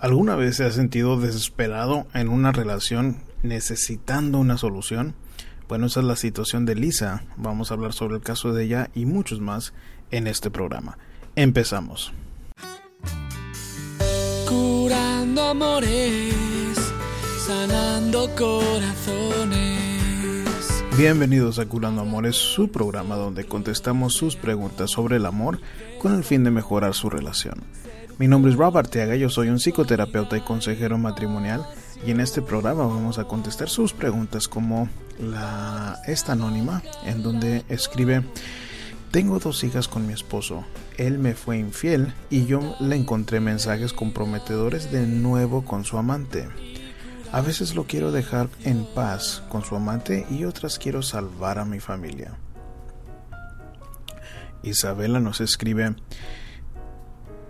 ¿Alguna vez se ha sentido desesperado en una relación necesitando una solución? Bueno, esa es la situación de Lisa. Vamos a hablar sobre el caso de ella y muchos más en este programa. Empezamos. Curando amores, sanando corazones. Bienvenidos a Curando Amores, su programa donde contestamos sus preguntas sobre el amor con el fin de mejorar su relación. Mi nombre es Rob Arteaga, yo soy un psicoterapeuta y consejero matrimonial y en este programa vamos a contestar sus preguntas como la esta anónima en donde escribe tengo dos hijas con mi esposo. Él me fue infiel y yo le encontré mensajes comprometedores de nuevo con su amante. A veces lo quiero dejar en paz con su amante y otras quiero salvar a mi familia. Isabela nos escribe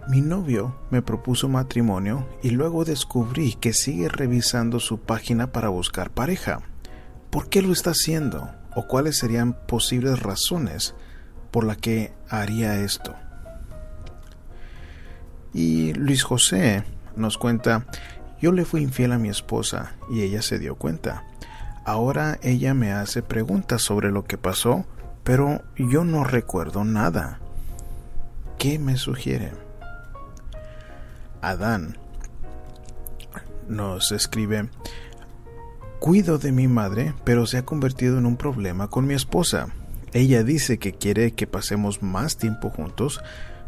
mi novio me propuso matrimonio y luego descubrí que sigue revisando su página para buscar pareja. ¿Por qué lo está haciendo? ¿O cuáles serían posibles razones por las que haría esto? Y Luis José nos cuenta, yo le fui infiel a mi esposa y ella se dio cuenta. Ahora ella me hace preguntas sobre lo que pasó, pero yo no recuerdo nada. ¿Qué me sugiere? Adán nos escribe, cuido de mi madre, pero se ha convertido en un problema con mi esposa. Ella dice que quiere que pasemos más tiempo juntos,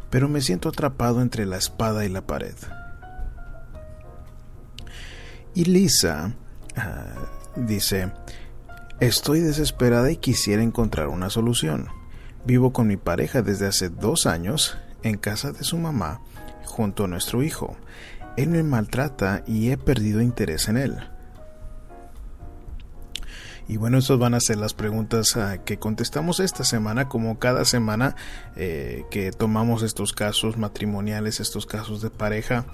pero me siento atrapado entre la espada y la pared. Y Lisa ah, dice, estoy desesperada y quisiera encontrar una solución. Vivo con mi pareja desde hace dos años en casa de su mamá junto a nuestro hijo. Él me maltrata y he perdido interés en él. Y bueno, esas van a ser las preguntas ah, que contestamos esta semana, como cada semana eh, que tomamos estos casos matrimoniales, estos casos de pareja,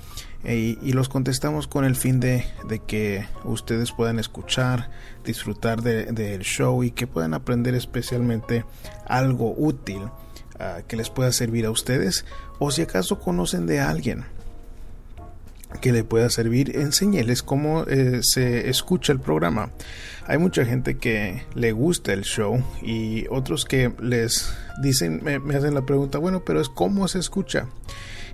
eh, y, los contestamos con el fin de, que ustedes puedan escuchar, disfrutar del show y que puedan aprender especialmente algo útil ah, que les pueda servir a ustedes o si acaso conocen de alguien que le pueda servir, enséñeles cómo eh, se escucha el programa. Hay mucha gente que le gusta el show y otros que les dicen, me, hacen la pregunta, bueno, pero es cómo se escucha.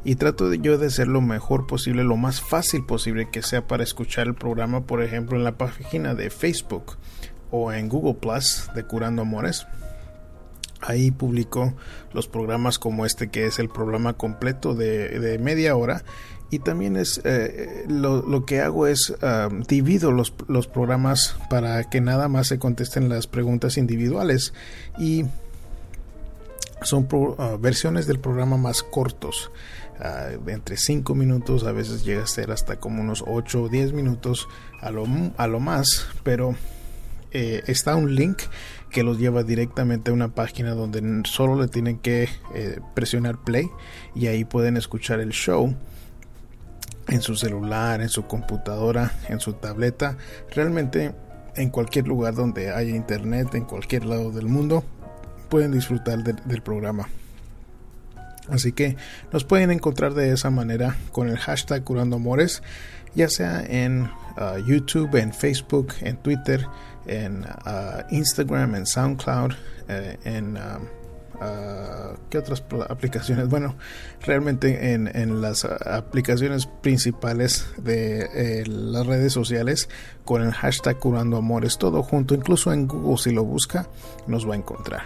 Y trato de yo de ser lo mejor posible, lo más fácil posible que sea para escuchar el programa, por ejemplo, en la página de Facebook o en Google Plus de Curando Amores. Ahí publico los programas como este que es el programa completo de, media hora. Y también es eh, lo, que hago es divido los, los, programas para que nada más se contesten las preguntas individuales. Y son ah, versiones del programa más cortos. Ah, entre 5 minutos a veces llega a ser hasta como unos 8 o 10 minutos a lo, a lo más. Pero eh, está un link que los lleva directamente a una página donde solo le tienen que eh, presionar play y ahí pueden escuchar el show en su celular, en su computadora, en su tableta, realmente en cualquier lugar donde haya internet, en cualquier lado del mundo, pueden disfrutar del programa. Así que nos pueden encontrar de esa manera con el hashtag Curando Amores, ya sea en uh, YouTube, en Facebook, en Twitter, en uh, Instagram, en SoundCloud, eh, en um, uh, qué otras aplicaciones. Bueno, realmente en, las aplicaciones principales de eh, las redes sociales con el hashtag Curando Amores, todo junto, incluso en Google si lo busca, nos va a encontrar.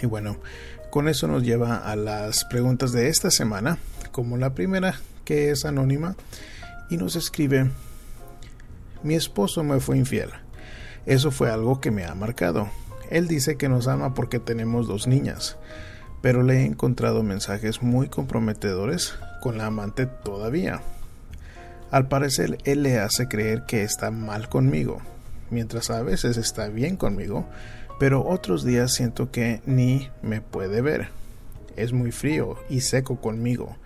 Y bueno, con eso nos lleva a las preguntas de esta semana, como la primera que es anónima y nos escribe mi esposo me fue infiel. Eso fue algo que me ha marcado. Él dice que nos ama porque tenemos dos niñas, pero le he encontrado mensajes muy comprometedores con la amante todavía. Al parecer, él le hace creer que está mal conmigo, mientras a veces está bien conmigo, pero otros días siento que ni me puede ver. Es muy frío y seco conmigo.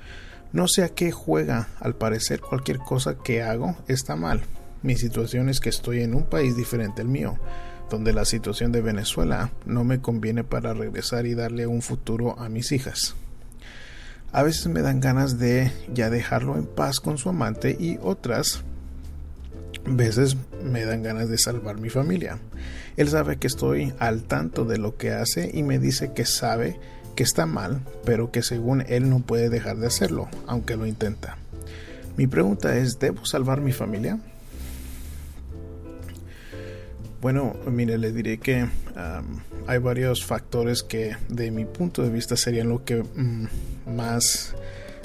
No sé a qué juega, al parecer cualquier cosa que hago está mal. Mi situación es que estoy en un país diferente al mío, donde la situación de Venezuela no me conviene para regresar y darle un futuro a mis hijas. A veces me dan ganas de ya dejarlo en paz con su amante y otras veces me dan ganas de salvar mi familia. Él sabe que estoy al tanto de lo que hace y me dice que sabe que está mal, pero que según él no puede dejar de hacerlo, aunque lo intenta. Mi pregunta es, ¿debo salvar mi familia? Bueno, mire, le diré que hay varios factores que de mi punto de vista serían lo que mm, más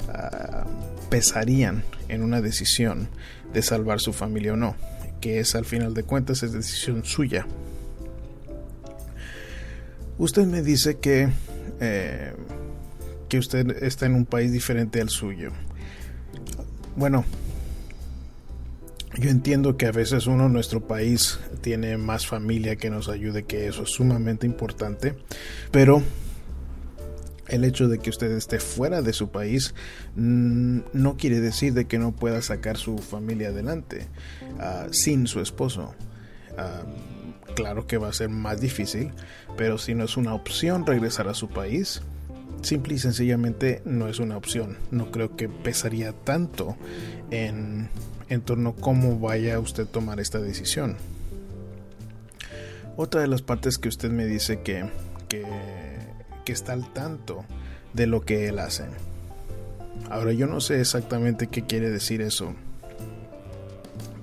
ah, pesarían en una decisión de salvar su familia o no, que es al final de cuentas es decisión suya. Usted me dice que, eh, que usted está en un país diferente al suyo. Bueno, yo entiendo que a veces uno nuestro país tiene más familia que nos ayude, que eso es sumamente importante, pero el hecho de que usted esté fuera de su país mm, no quiere decir de que no pueda sacar su familia adelante ah, sin su esposo. Ah, claro que va a ser más difícil, pero si no es una opción regresar a su país, simple y sencillamente no es una opción. No creo que pesaría tanto en, en torno a cómo vaya usted a tomar esta decisión. Otra de las partes que usted me dice que, que, que está al tanto de lo que él hace. Ahora yo no sé exactamente qué quiere decir eso,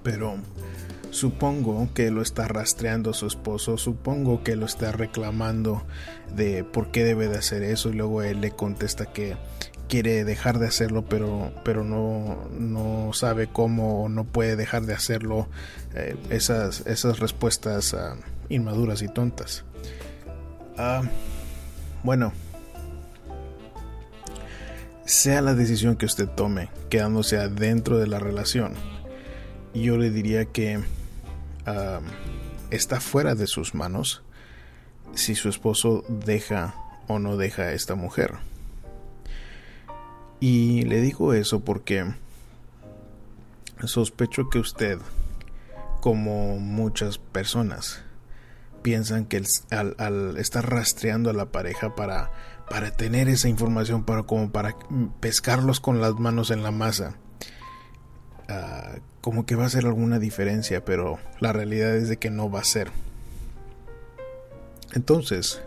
pero Supongo que lo está rastreando su esposo, supongo que lo está reclamando de por qué debe de hacer eso y luego él le contesta que quiere dejar de hacerlo pero, pero no, no sabe cómo o no puede dejar de hacerlo. Eh, esas, esas respuestas ah, inmaduras y tontas. Ah, bueno, sea la decisión que usted tome, quedándose adentro de la relación, yo le diría que está fuera de sus manos si su esposo deja o no deja a esta mujer. Y le digo eso porque sospecho que usted, como muchas personas, piensan que al, estar rastreando a la pareja para, para tener esa información, para, como para pescarlos con las manos en la masa, Ah, como que va a ser alguna diferencia, pero la realidad es de que no va a ser. Entonces,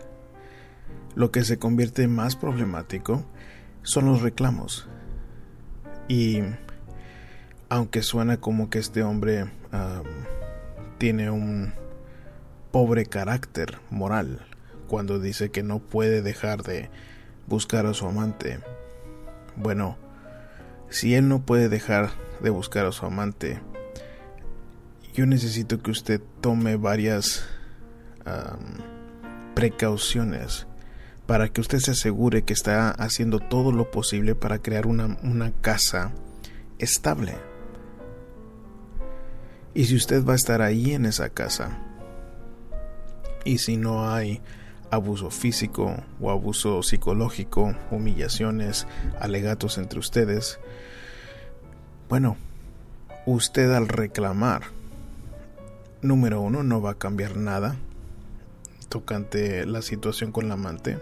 lo que se convierte más problemático son los reclamos. Y aunque suena como que este hombre tiene un pobre carácter moral cuando dice que no puede dejar de buscar a su amante, bueno, si él no puede dejar de buscar a su amante, yo necesito que usted tome varias precauciones para que usted se asegure que está haciendo todo lo posible para crear una, una casa estable. Y si usted va a estar ahí en esa casa, y si no hay abuso físico o abuso psicológico, humillaciones, alegatos entre ustedes, bueno, usted al reclamar, número uno, no va a cambiar nada tocante la situación con la amante.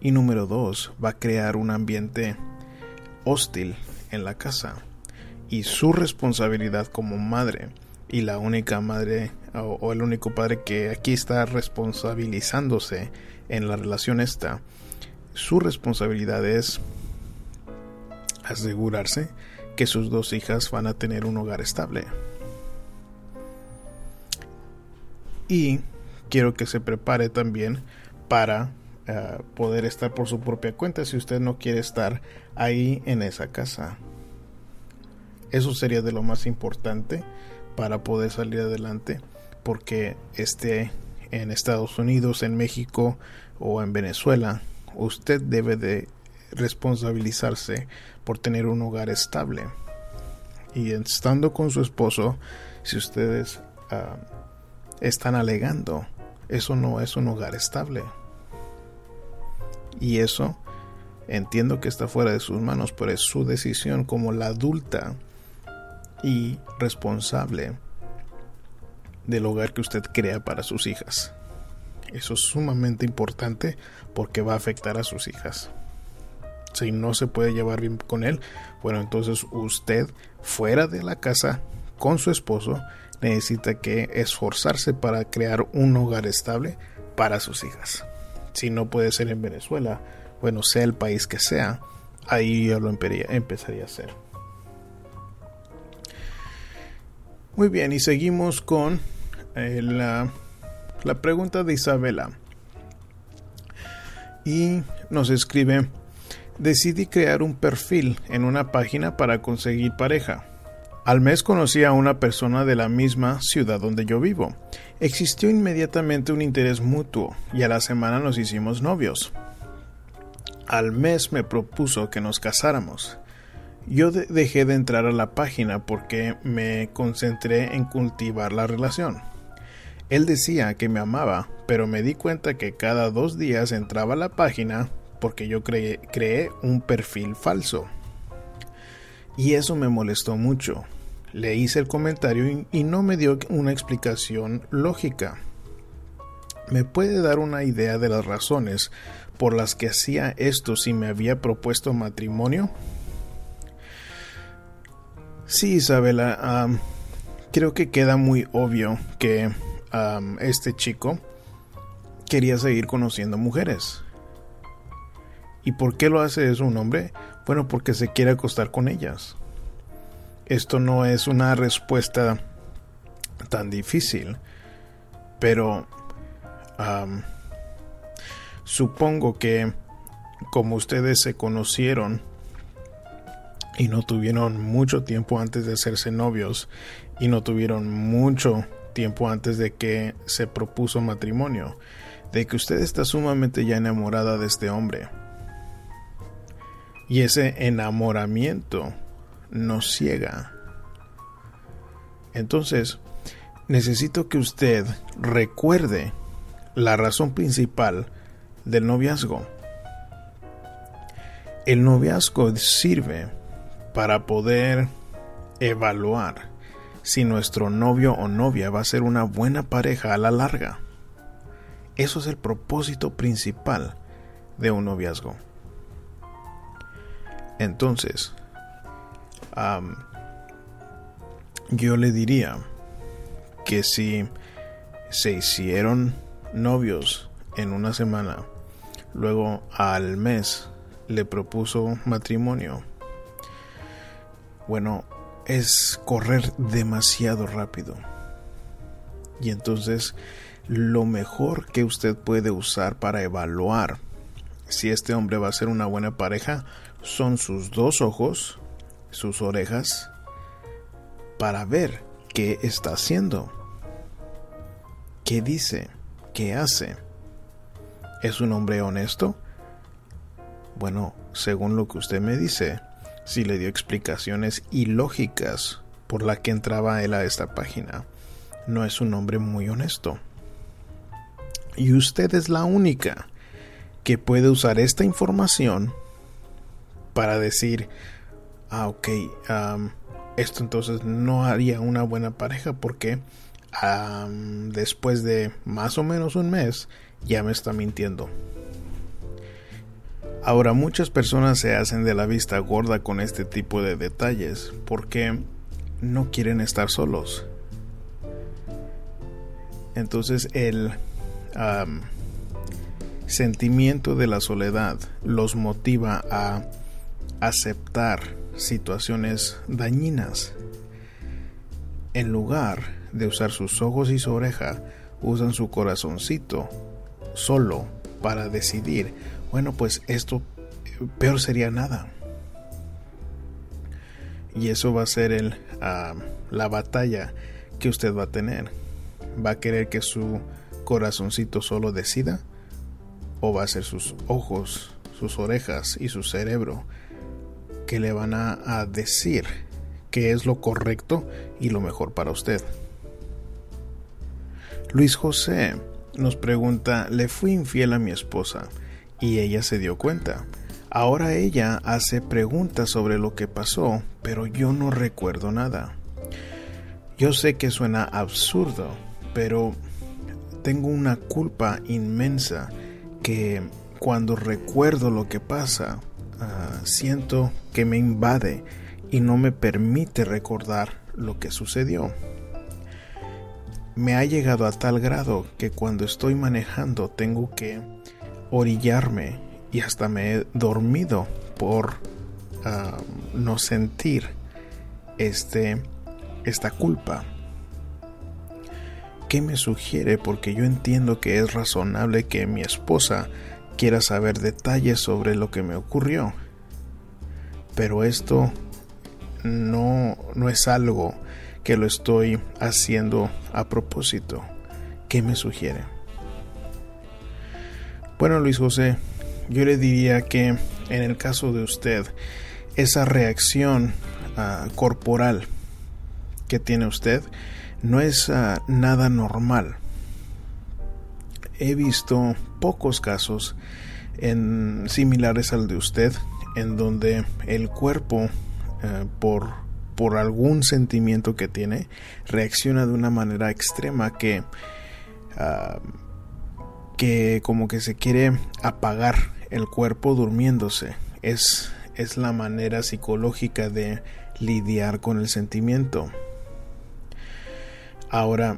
Y número dos, va a crear un ambiente hostil en la casa. Y su responsabilidad como madre y la única madre o, el único padre que aquí está responsabilizándose en la relación esta, su responsabilidad es asegurarse que sus dos hijas van a tener un hogar estable. Y quiero que se prepare también para eh, poder estar por su propia cuenta si usted no quiere estar ahí en esa casa. Eso sería de lo más importante para poder salir adelante porque esté en Estados Unidos, en México o en Venezuela, usted debe de responsabilizarse por tener un hogar estable. Y estando con su esposo, si ustedes ah, están alegando, eso no es un hogar estable. Y eso entiendo que está fuera de sus manos, pero es su decisión como la adulta y responsable del hogar que usted crea para sus hijas. Eso es sumamente importante porque va a afectar a sus hijas. Si no se puede llevar bien con él, bueno, entonces usted fuera de la casa con su esposo necesita que esforzarse para crear un hogar estable para sus hijas. Si no puede ser en Venezuela, bueno, sea el país que sea, ahí yo lo empezaría a hacer. Muy bien, y seguimos con eh, la, la pregunta de Isabela. Y nos escribe, decidí crear un perfil en una página para conseguir pareja. Al mes conocí a una persona de la misma ciudad donde yo vivo. Existió inmediatamente un interés mutuo y a la semana nos hicimos novios. Al mes me propuso que nos casáramos. Yo dejé de entrar a la página porque me concentré en cultivar la relación. Él decía que me amaba, pero me di cuenta que cada dos días entraba a la página porque yo creé un perfil falso. Y eso me molestó mucho. Le hice el comentario y no me dio una explicación lógica. ¿Me puede dar una idea de las razones por las que hacía esto si me había propuesto matrimonio? Sí, Isabela, creo que queda muy obvio que este chico quería seguir conociendo mujeres. ¿Y por qué lo hace eso un hombre? Bueno, porque se quiere acostar con ellas. Esto no es una respuesta tan difícil, pero supongo que como ustedes se conocieron y no tuvieron mucho tiempo antes de hacerse novios y no tuvieron mucho tiempo antes de que se propuso matrimonio, de que usted está sumamente ya enamorada de este hombre. Y ese enamoramiento nos ciega. Entonces, necesito que usted recuerde la razón principal del noviazgo. El noviazgo sirve para poder evaluar si nuestro novio o novia va a ser una buena pareja a la larga. Eso es el propósito principal de un noviazgo. Entonces, yo le diría que si se hicieron novios en una semana, luego al mes le propuso matrimonio, bueno, es correr demasiado rápido. Y entonces lo mejor que usted puede usar para evaluar si este hombre va a ser una buena pareja son sus dos ojos sus orejas para ver qué está haciendo, qué dice, qué hace. ¿Es un hombre honesto? Bueno, según lo que usted me dice, si le dio explicaciones ilógicas por la que entraba él a esta página, no es un hombre muy honesto. Y usted es la única que puede usar esta información para decir, ah, ok, esto entonces no haría una buena pareja porque después de más o menos un mes ya me está mintiendo. Ahora muchas personas se hacen de la vista gorda con este tipo de detalles porque no quieren estar solos. Entonces el sentimiento de la soledad los motiva a aceptar situaciones dañinas. En lugar de usar sus ojos y su oreja, usan su corazoncito solo para decidir, bueno, pues esto peor sería nada. Y eso va a ser el, ah, la batalla que usted va a tener. ¿Va a querer que su corazoncito solo decida? ¿O va a ser sus ojos, sus orejas y su cerebro que le van a, decir qué es lo correcto y lo mejor para usted. Luis José nos pregunta, le fui infiel a mi esposa y ella se dio cuenta. Ahora ella hace preguntas sobre lo que pasó, pero yo no recuerdo nada. Yo sé que suena absurdo, pero tengo una culpa inmensa que cuando recuerdo lo que pasa, ah, siento que me invade y no me permite recordar lo que sucedió. Me ha llegado a tal grado que cuando estoy manejando tengo que orillarme y hasta me he dormido por ah, no sentir este, esta culpa. ¿Qué me sugiere? Porque yo entiendo que es razonable que mi esposa quiera saber detalles sobre lo que me ocurrió. Pero esto no, no es algo que lo estoy haciendo a propósito. ¿Qué me sugiere? Bueno, Luis José, yo le diría que en el caso de usted, esa reacción ah, corporal que tiene usted no es ah, nada normal. He visto pocos casos en, similares al de usted en donde el cuerpo eh, por, por algún sentimiento que tiene reacciona de una manera extrema que ah, que como que se quiere apagar el cuerpo durmiéndose es es la manera psicológica de lidiar con el sentimiento Ahora,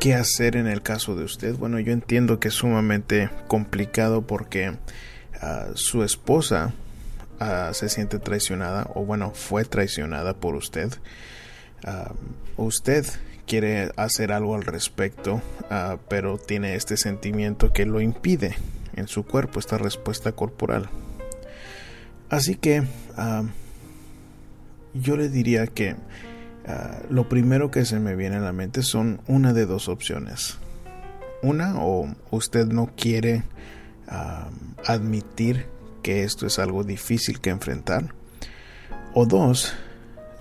¿qué hacer en el caso de usted? Bueno, yo entiendo que es sumamente complicado porque ah, su esposa ah, se siente traicionada o bueno, fue traicionada por usted. Ah, usted quiere hacer algo al respecto, pero tiene este sentimiento que lo impide en su cuerpo, esta respuesta corporal. Así que yo le diría que Ah, lo primero que se me viene a la mente son una de dos opciones. Una, o usted no quiere admitir que esto es algo difícil que enfrentar. O dos,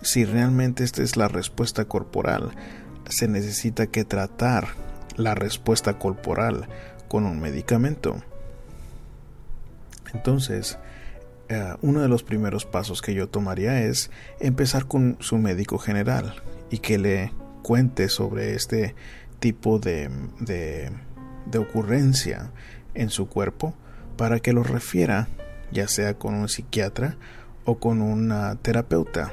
si realmente esta es la respuesta corporal, se necesita que tratar la respuesta corporal con un medicamento. Entonces, eh, uno de los primeros pasos que yo tomaría es empezar con su médico general y que le cuente sobre este tipo de, de, ocurrencia en su cuerpo para que lo refiera ya sea con un psiquiatra o con una terapeuta.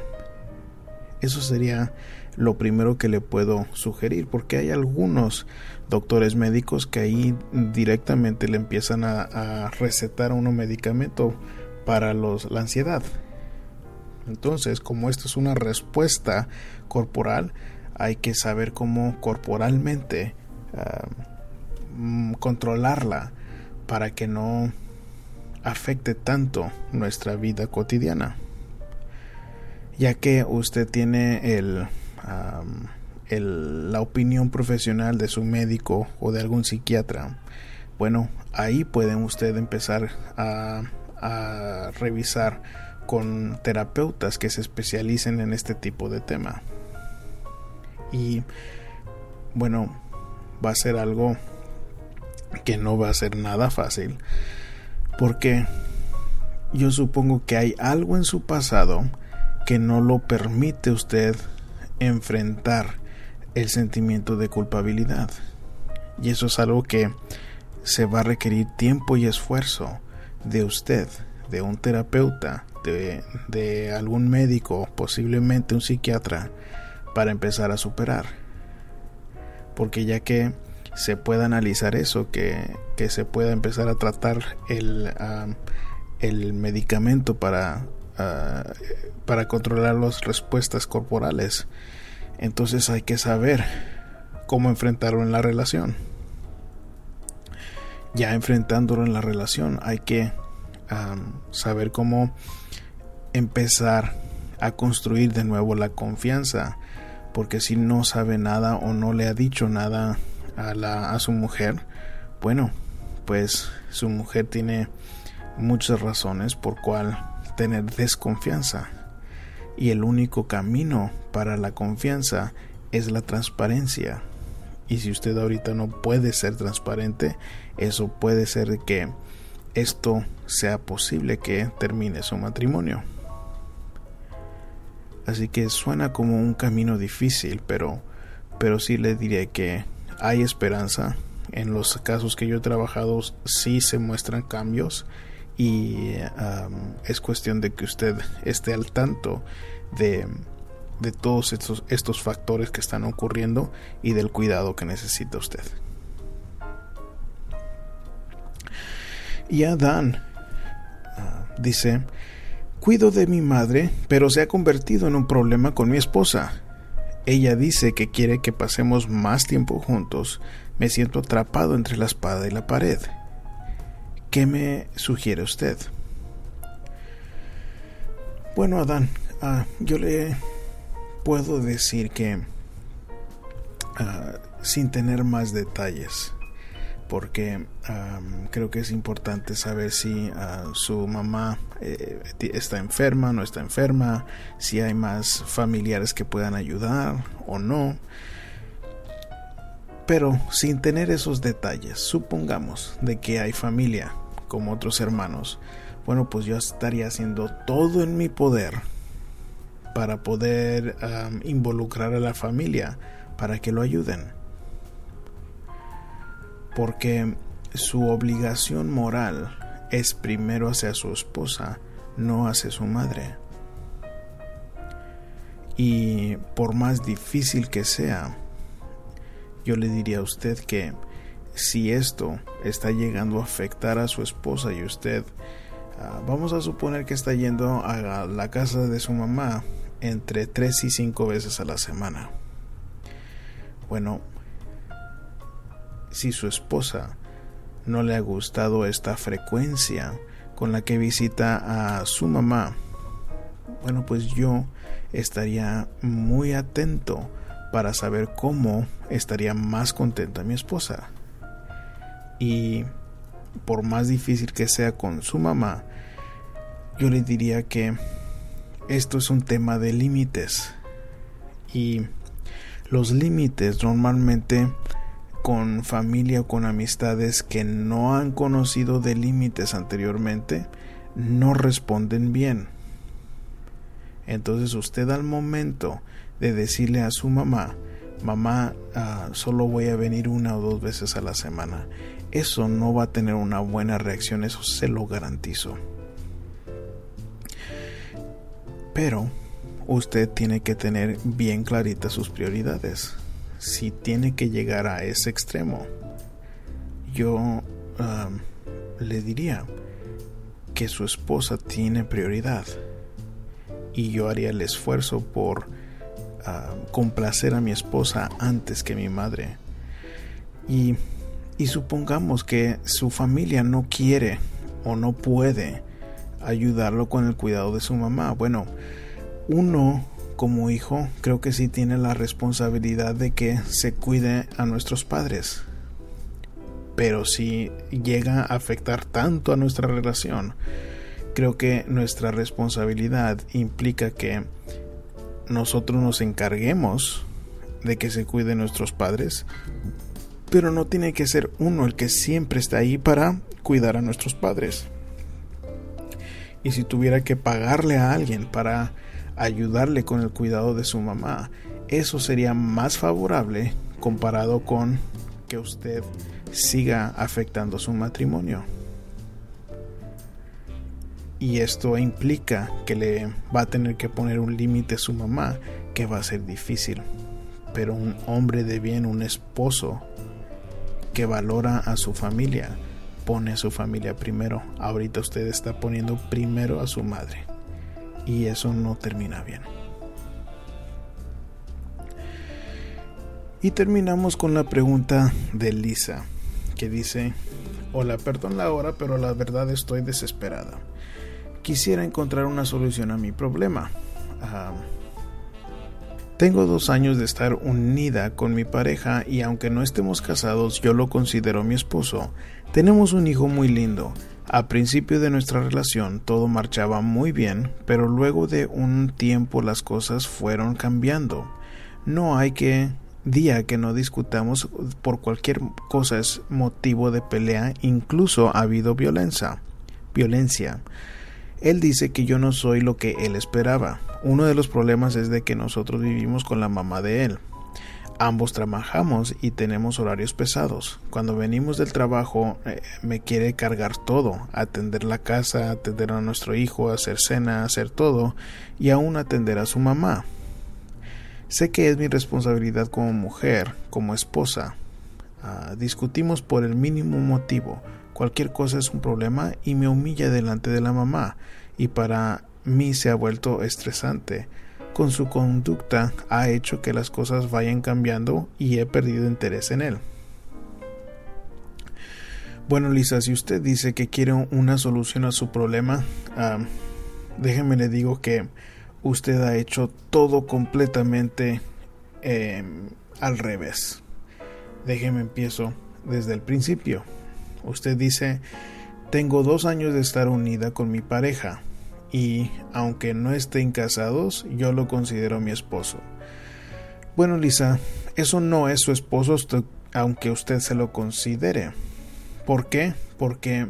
Eso sería lo primero que le puedo sugerir, porque hay algunos doctores médicos que ahí directamente le empiezan a, a recetar uno medicamento para los, la ansiedad. Entonces, como esto es una respuesta corporal, hay que saber cómo corporalmente mm, controlarla para que no afecte tanto nuestra vida cotidiana. Ya que usted tiene el, el, la opinión profesional de su médico o de algún psiquiatra, bueno, ahí pueden usted empezar a a revisar con terapeutas que se especialicen en este tipo de tema. Y bueno, va a ser algo que no va a ser nada fácil porque yo supongo que hay algo en su pasado que no lo permite usted enfrentar el sentimiento de culpabilidad. Y eso es algo que se va a requerir tiempo y esfuerzo de usted, de un terapeuta, de, algún médico, posiblemente un psiquiatra, para empezar a superar. Porque ya que se pueda analizar eso, que, se pueda empezar a tratar el, el medicamento para, para controlar las respuestas corporales, entonces hay que saber cómo enfrentarlo en la relación. Ya enfrentándolo en la relación, hay que saber cómo empezar a construir de nuevo la confianza, porque si no sabe nada o no le ha dicho nada a, su mujer, bueno, pues su mujer tiene muchas razones por cual tener desconfianza. Y el único camino para la confianza es la transparencia. Y si usted ahorita no puede ser transparente, eso puede ser que esto sea posible que termine su matrimonio. Así que suena como un camino difícil, pero, pero sí le diré que hay esperanza. En los casos que yo he trabajado sí se muestran cambios y es cuestión de que usted esté al tanto de, de todos estos, estos factores que están ocurriendo y del cuidado que necesita usted. Y Adán ah, dice, cuido de mi madre, pero se ha convertido en un problema con mi esposa. Ella dice que quiere que pasemos más tiempo juntos. Me siento atrapado entre la espada y la pared. ¿Qué me sugiere usted? Bueno, Adán, ah, yo le puedo decir que ah, sin tener más detalles, porque creo que es importante saber si ah, su mamá eh, está enferma, no está enferma, si hay más familiares que puedan ayudar o no. Pero sin tener esos detalles, supongamos de que hay familia como otros hermanos, bueno, pues yo estaría haciendo todo en mi poder para poder involucrar a la familia para que lo ayuden. Porque su obligación moral es primero hacia su esposa, no hacia su madre. Y por más difícil que sea, yo le diría a usted que si esto está llegando a afectar a su esposa y usted, ah, vamos a suponer que está yendo a la casa de su mamá entre tres y cinco veces a la semana. Bueno, si su esposa no le ha gustado esta frecuencia con la que visita a su mamá, bueno, pues yo estaría muy atento para saber cómo estaría más contenta mi esposa. Y por más difícil que sea con su mamá, yo le diría que esto es un tema de límites. Y los límites normalmente con familia o con amistades que no han conocido de límites anteriormente no responden bien. Entonces usted al momento de decirle a su mamá, mamá, ah, solo voy a venir una o dos veces a la semana, eso no va a tener una buena reacción, eso se lo garantizo. Pero usted tiene que tener bien claritas sus prioridades si tiene que llegar a ese extremo, yo le diría que su esposa tiene prioridad y yo haría el esfuerzo por complacer a mi esposa antes que mi madre. Y, y supongamos que su familia no quiere o no puede ayudarlo con el cuidado de su mamá. Bueno, uno como hijo creo que sí tiene la responsabilidad de que se cuide a nuestros padres. Pero si llega a afectar tanto a nuestra relación, creo que nuestra responsabilidad implica que nosotros nos encarguemos de que se cuiden nuestros padres, pero no tiene que ser uno el que siempre está ahí para cuidar a nuestros padres. Y si tuviera que pagarle a alguien para ayudarle con el cuidado de su mamá. Eso sería más favorable comparado con que usted siga afectando su matrimonio. Y esto implica que le va a tener que poner un límite a su mamá, que va a ser difícil. Pero un hombre de bien, un esposo que valora a su familia, pone a su familia primero. Ahorita usted está poniendo primero a su madre y eso no termina bien. Y terminamos con la pregunta de Lisa, que dice, hola, perdón la hora, pero la verdad estoy desesperada. Quisiera encontrar una solución a mi problema. Ah, tengo dos años de estar unida con mi pareja y aunque no estemos casados, yo lo considero mi esposo. Tenemos un hijo muy lindo, a principio de nuestra relación todo marchaba muy bien, pero luego de un tiempo las cosas fueron cambiando. No hay que día que no discutamos por cualquier cosa es motivo de pelea, incluso ha habido violencia. Violencia. Él dice que yo no soy lo que él esperaba. Uno de los problemas es de que nosotros vivimos con la mamá de él. Ambos trabajamos y tenemos horarios pesados. Cuando venimos del trabajo eh, me quiere cargar todo, atender la casa, atender a nuestro hijo, hacer cena, hacer todo y aún atender a su mamá. Sé que es mi responsabilidad como mujer, como esposa. Ah, discutimos por el mínimo motivo. Cualquier cosa es un problema y me humilla delante de la mamá y para mí se ha vuelto estresante con su conducta ha hecho que las cosas vayan cambiando y he perdido interés en él. Bueno, Lisa, si usted dice que quiere una solución a su problema, déjeme le digo que usted ha hecho todo completamente em, al revés. Déjeme empiezo desde el principio. Usted dice, tengo dos años de estar unida con mi pareja y aunque no estén casados, yo lo considero mi esposo. Bueno, Lisa, eso no es su esposo aunque usted se lo considere. ¿Por qué? Porque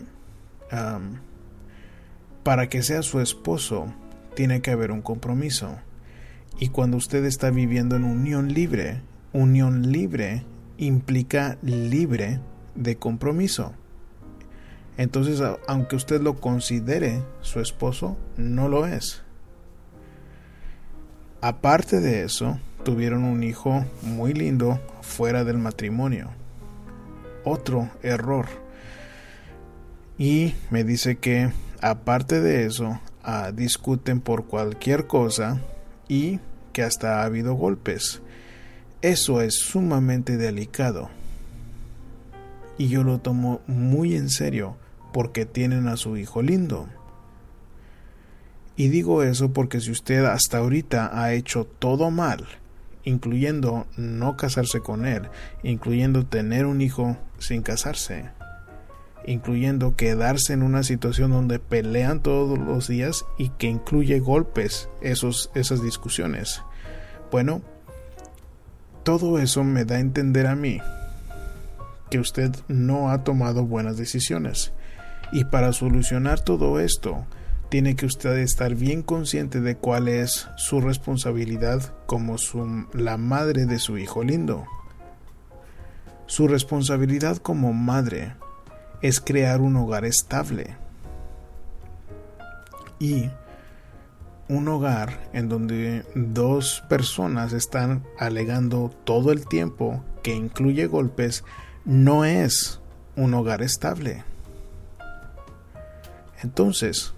para que sea su esposo tiene que haber un compromiso. Y cuando usted está viviendo en unión libre, unión libre implica libre de compromiso. Entonces, aunque usted lo considere su esposo, no lo es. Aparte de eso, tuvieron un hijo muy lindo fuera del matrimonio. Otro error. Y me dice que, aparte de eso, ah, discuten por cualquier cosa y que hasta ha habido golpes. Eso es sumamente delicado. Y yo lo tomo muy en serio porque tienen a su hijo lindo. Y digo eso porque si usted hasta ahorita ha hecho todo mal, incluyendo no casarse con él, incluyendo tener un hijo sin casarse, incluyendo quedarse en una situación donde pelean todos los días y que incluye golpes, esos, esas discusiones. Bueno, todo eso me da a entender a mí que usted no ha tomado buenas decisiones y para solucionar todo esto, tiene que usted estar bien consciente de cuál es su responsabilidad como la madre de su hijo lindo. Su responsabilidad como madre es crear un hogar estable y un hogar en donde dos personas están alegando todo el tiempo que incluye golpes no es un hogar estable. Entonces,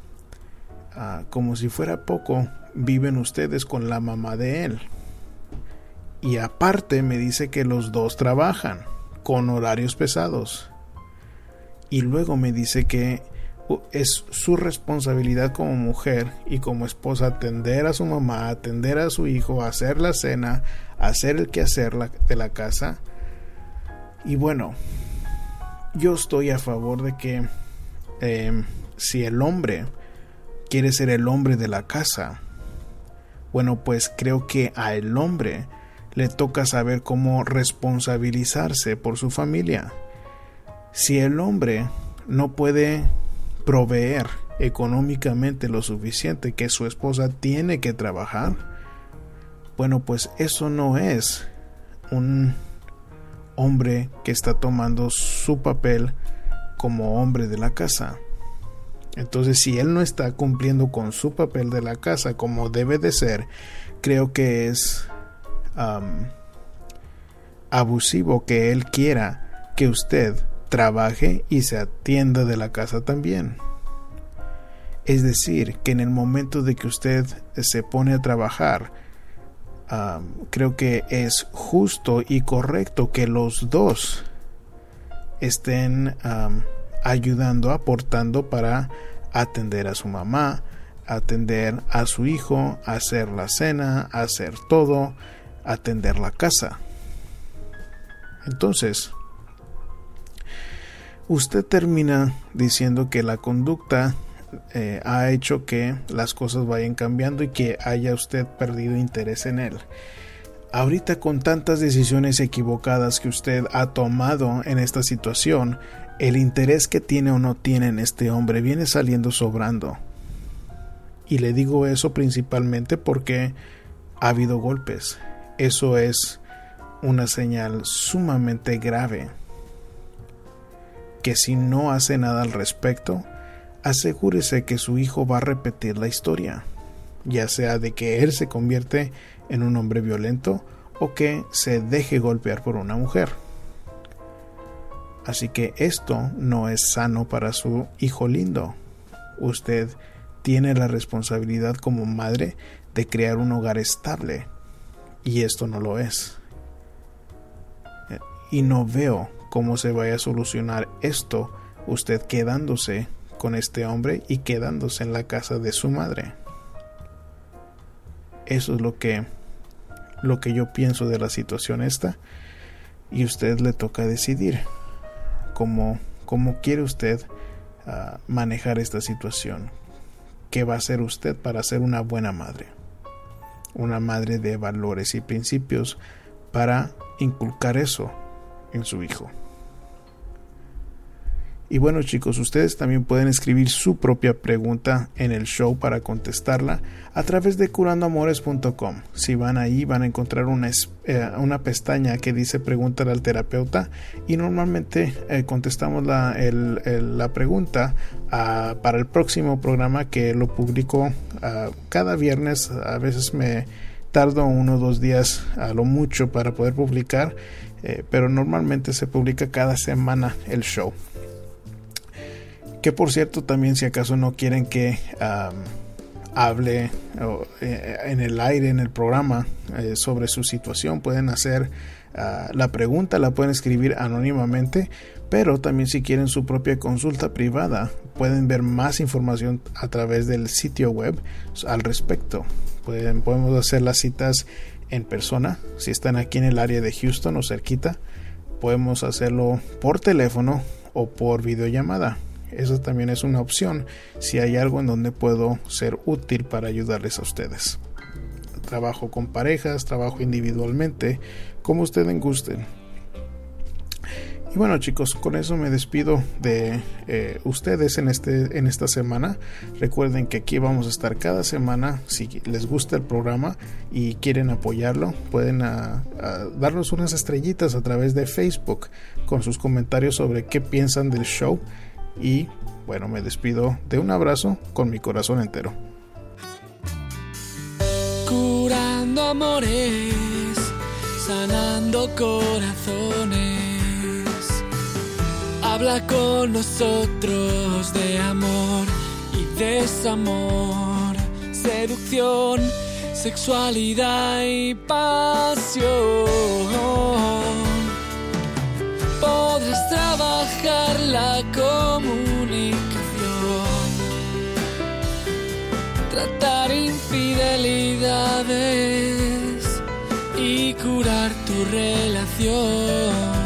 ah, como si fuera poco, viven ustedes con la mamá de él. Y aparte me dice que los dos trabajan con horarios pesados. Y luego me dice que es su responsabilidad como mujer y como esposa atender a su mamá, atender a su hijo, hacer la cena, hacer el quehacer de la casa. Y bueno, yo estoy a favor de que em, si el hombre quiere ser el hombre de la casa, bueno, pues creo que a el hombre le toca saber cómo responsabilizarse por su familia. Si el hombre no puede proveer económicamente lo suficiente que su esposa tiene que trabajar, bueno, pues eso no es un hombre que está tomando su papel como hombre de la casa. Entonces, si él no está cumpliendo con su papel de la casa como debe de ser, creo que es abusivo que él quiera que usted trabaje y se atienda de la casa también. Es decir, que en el momento de que usted se pone a trabajar, creo que es justo y correcto que los dos estén ayudando, aportando para atender a su mamá, atender a su hijo, hacer la cena, hacer todo, atender la casa. Entonces, usted termina diciendo que la conducta eh, ha hecho que las cosas vayan cambiando y que haya usted perdido interés en él. Ahorita con tantas decisiones equivocadas que usted ha tomado en esta situación, el interés que tiene o no tiene en este hombre viene saliendo sobrando. Y le digo eso principalmente porque ha habido golpes. Eso es una señal sumamente grave que si no hace nada al respecto, asegúrese que su hijo va a repetir la historia, ya sea de que él se convierte en un hombre violento o que se deje golpear por una mujer. Así que esto no es sano para su hijo lindo. Usted tiene la responsabilidad como madre de crear un hogar estable y esto no lo es. Y no veo cómo se vaya a solucionar esto usted quedándose con este hombre y quedándose en la casa de su madre. Eso es lo que lo que yo pienso de la situación esta y usted le toca decidir cómo quiere usted ah, manejar esta situación. ¿Qué va a hacer usted para ser una buena madre? Una madre de valores y principios para inculcar eso en su hijo. Y bueno chicos, ustedes también pueden escribir su propia pregunta en el show para contestarla a través de curandoamores.com. Si van ahí van a encontrar una, eh, una pestaña que dice pregúntale al terapeuta y normalmente eh, contestamos la, la pregunta ah, para el próximo programa que lo publico ah, cada viernes. A veces me tardo uno o dos días a lo mucho para poder publicar, eh, pero normalmente se publica cada semana el show. Que por cierto, también si acaso no quieren que hable eh, en el aire, en el programa, eh, sobre su situación, pueden hacer ah, la pregunta, la pueden escribir anónimamente, pero también si quieren su propia consulta privada, pueden ver más información a través del sitio web al respecto. Podemos hacer las citas en persona, si están aquí en el área de Houston o cerquita, podemos hacerlo por teléfono o por videollamada. Eso también es una opción si hay algo en donde puedo ser útil para ayudarles a ustedes. Trabajo con parejas, trabajo individualmente, como ustedes gusten. Y bueno chicos, con eso me despido de eh, ustedes en, este, en esta semana. Recuerden que aquí vamos a estar cada semana. Si les gusta el programa y quieren apoyarlo, pueden darnos unas estrellitas a través de Facebook con sus comentarios sobre qué piensan del show y bueno, me despido de un abrazo con mi corazón entero. Curando amores, sanando corazones. Habla con nosotros de amor y desamor, seducción, sexualidad y pasión trabajar la comunicación, tratar infidelidades y curar tu relación.